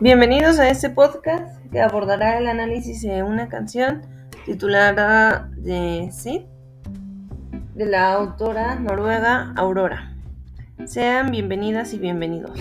Bienvenidos a este podcast que abordará el análisis de una canción titulada de sí de la autora noruega Aurora. Sean bienvenidas y bienvenidos.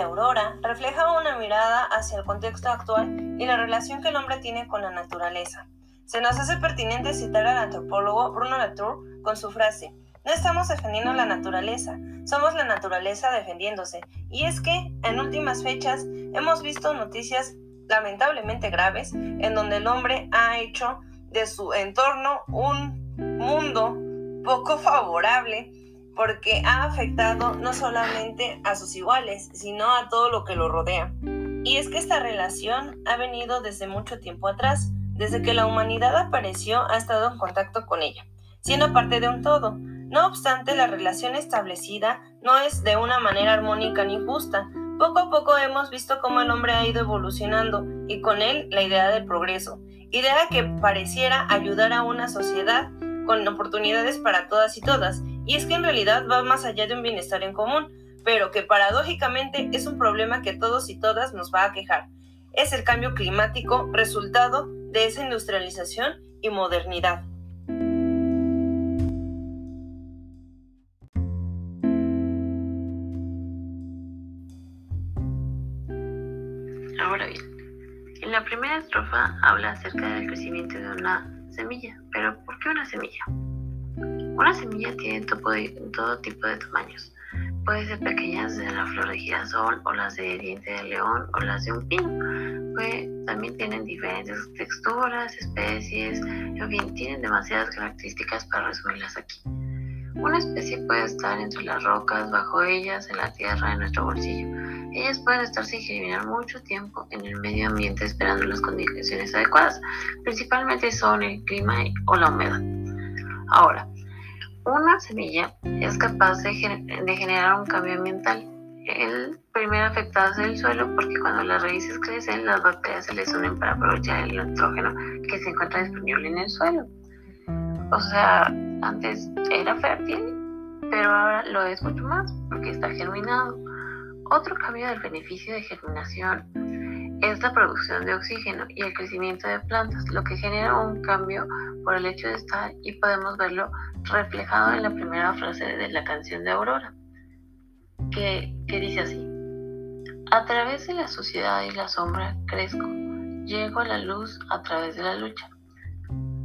Aurora refleja una mirada hacia el contexto actual y la relación que el hombre tiene con la naturaleza. Se nos hace pertinente citar al antropólogo Bruno Latour con su frase, no estamos defendiendo la naturaleza, somos la naturaleza defendiéndose. Y es que, en últimas fechas, hemos visto noticias lamentablemente graves en donde el hombre ha hecho de su entorno un mundo poco favorable porque ha afectado no solamente a sus iguales, sino a todo lo que lo rodea. Y es que esta relación ha venido desde mucho tiempo atrás, desde que la humanidad apareció ha estado en contacto con ella, siendo parte de un todo. No obstante, la relación establecida no es de una manera armónica ni justa. Poco a poco hemos visto cómo el hombre ha ido evolucionando y con él la idea del progreso, idea que pareciera ayudar a una sociedad con oportunidades para todas y todas, y es que en realidad va más allá de un bienestar en común, pero que paradójicamente es un problema que todos y todas nos va a quejar. Es el cambio climático resultado de esa industrialización y modernidad. Ahora bien, en la primera estrofa habla acerca del crecimiento de una semilla, pero ¿por qué una semilla? Una semilla tiene todo tipo de tamaños. Puede ser pequeñas de la flor de girasol o las de diente de león o las de un pino. también tienen diferentes texturas, especies, en fin, tienen demasiadas características para resumirlas aquí. Una especie puede estar entre las rocas, bajo ellas, en la tierra, en nuestro bolsillo. Ellas pueden estar sin germinar mucho tiempo en el medio ambiente esperando las condiciones adecuadas. Principalmente son el clima o la humedad. Ahora, una semilla es capaz de, generar un cambio ambiental. El primer afectado es el suelo porque cuando las raíces crecen las bacterias se les unen para aprovechar el nitrógeno que se encuentra disponible en el suelo. O sea, antes era fértil, pero ahora lo es mucho más porque está germinado. Otro cambio del beneficio de germinación es la producción de oxígeno y el crecimiento de plantas, lo que genera un cambio por el hecho de estar y podemos verlo reflejado en la primera frase de la canción de Aurora, que, dice así, a través de la sociedad y la sombra crezco, llego a la luz a través de la lucha.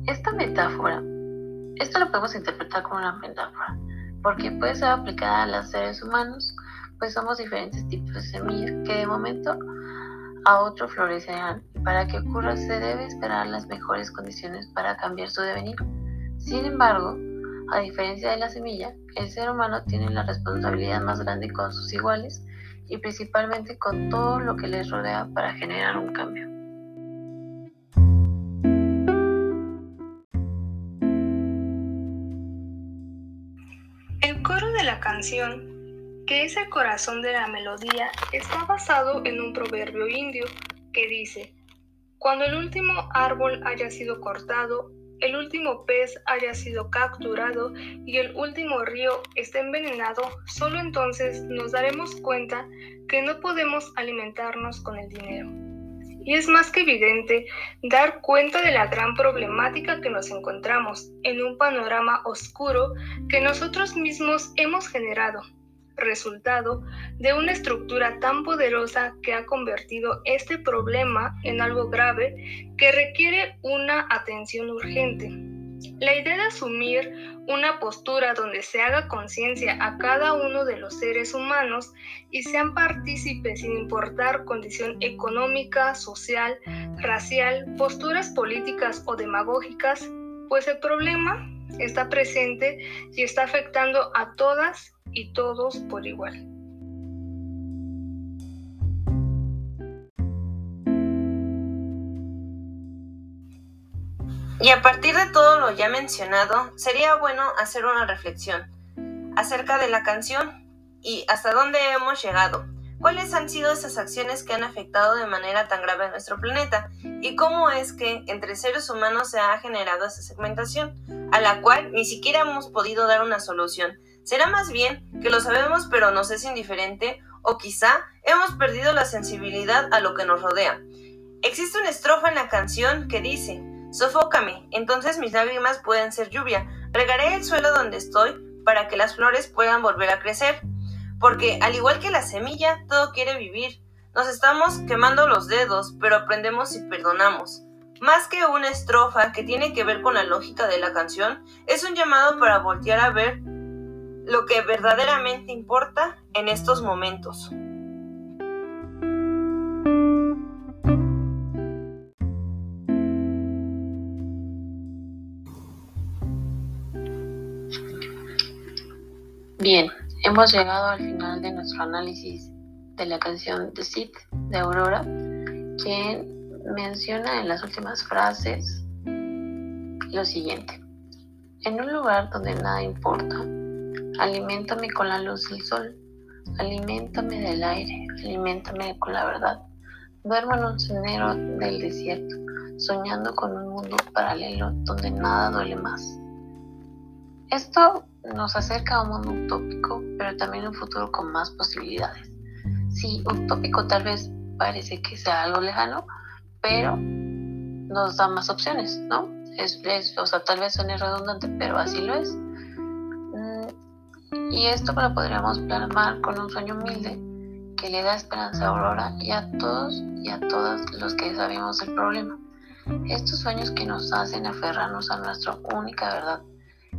Esta metáfora, esto lo podemos interpretar como una metáfora, porque puede ser aplicada a los seres humanos, pues somos diferentes tipos de semillas que de momento a otro florecerán. Para que ocurra se debe esperar las mejores condiciones para cambiar su devenir. Sin embargo, a diferencia de la semilla, el ser humano tiene la responsabilidad más grande con sus iguales y principalmente con todo lo que les rodea para generar un cambio. El coro de la canción que es corazón de la melodía, está basado en un proverbio indio que dice, cuando el último árbol haya sido cortado, el último pez haya sido capturado y el último río esté envenenado, solo entonces nos daremos cuenta que no podemos alimentarnos con el dinero. Y es más que evidente dar cuenta de la gran problemática que nos encontramos en un panorama oscuro que nosotros mismos hemos generado resultado de una estructura tan poderosa que ha convertido este problema en algo grave que requiere una atención urgente. La idea de asumir una postura donde se haga conciencia a cada uno de los seres humanos y sean partícipes sin importar condición económica, social, racial, posturas políticas o demagógicas, pues el problema está presente y está afectando a todas y todos por igual. Y a partir de todo lo ya mencionado, sería bueno hacer una reflexión acerca de la canción y hasta dónde hemos llegado. cuáles han sido esas acciones que han afectado de manera tan grave a nuestro planeta y cómo es que entre seres humanos se ha generado esa segmentación, a la cual ni siquiera hemos podido dar una solución. ¿Será más bien que lo sabemos pero nos es indiferente o quizá hemos perdido la sensibilidad a lo que nos rodea? Existe una estrofa en la canción que dice, Sofócame, entonces mis lágrimas pueden ser lluvia, regaré el suelo donde estoy para que las flores puedan volver a crecer. Porque al igual que la semilla, todo quiere vivir. Nos estamos quemando los dedos, pero aprendemos y perdonamos. Más que una estrofa que tiene que ver con la lógica de la canción, es un llamado para voltear a ver lo que verdaderamente importa en estos momentos. Bien, hemos llegado al final de nuestro análisis de la canción The Seed de Aurora, quien menciona en las últimas frases lo siguiente. En un lugar donde nada importa, aliméntame con la luz del sol, aliméntame del aire, aliméntame con la verdad. Duermo en un sendero del desierto, soñando con un mundo paralelo donde nada duele más. Esto nos acerca a un mundo utópico, pero también un futuro con más posibilidades. Sí, utópico tal vez parece que sea algo lejano, pero nos da más opciones, ¿no? Es, o sea, tal vez suene redundante, pero así lo es. Y esto lo podríamos plasmar con un sueño humilde que le da esperanza a Aurora y a todos y a todas los que sabemos el problema. Estos sueños que nos hacen aferrarnos a nuestra única verdad,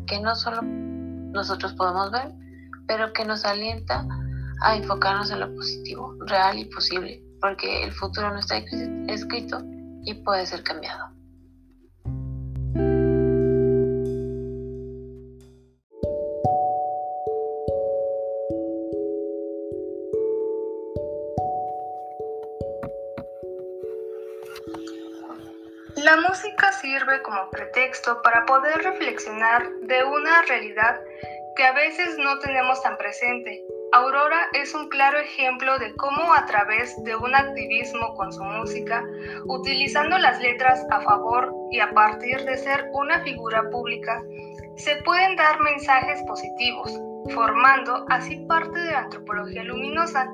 que no solo nosotros podemos ver, pero que nos alienta a enfocarnos en lo positivo, real y posible, porque el futuro no está escrito y puede ser cambiado. La música sirve como pretexto para poder reflexionar de una realidad que a veces no tenemos tan presente. Aurora es un claro ejemplo de cómo a través de un activismo con su música, utilizando las letras a favor y a partir de ser una figura pública, se pueden dar mensajes positivos, formando así parte de la antropología luminosa,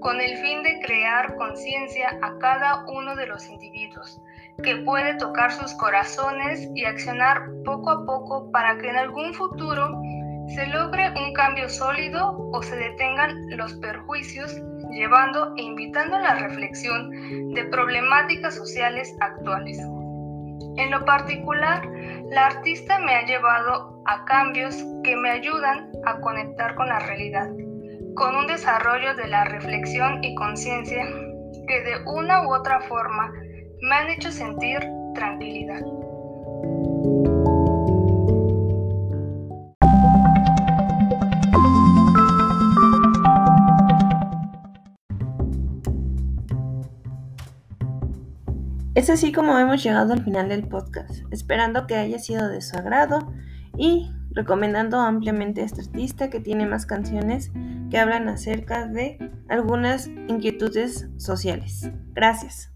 con el fin de crear conciencia a cada uno de los individuos que puede tocar sus corazones y accionar poco a poco para que en algún futuro se logre un cambio sólido o se detengan los perjuicios, llevando e invitando a la reflexión de problemáticas sociales actuales. En lo particular, la artista me ha llevado a cambios que me ayudan a conectar con la realidad, con un desarrollo de la reflexión y conciencia que de una u otra forma me han hecho sentir tranquilidad. Es así como hemos llegado al final del podcast, esperando que haya sido de su agrado y recomendando ampliamente a este artista que tiene más canciones que hablan acerca de algunas inquietudes sociales. Gracias.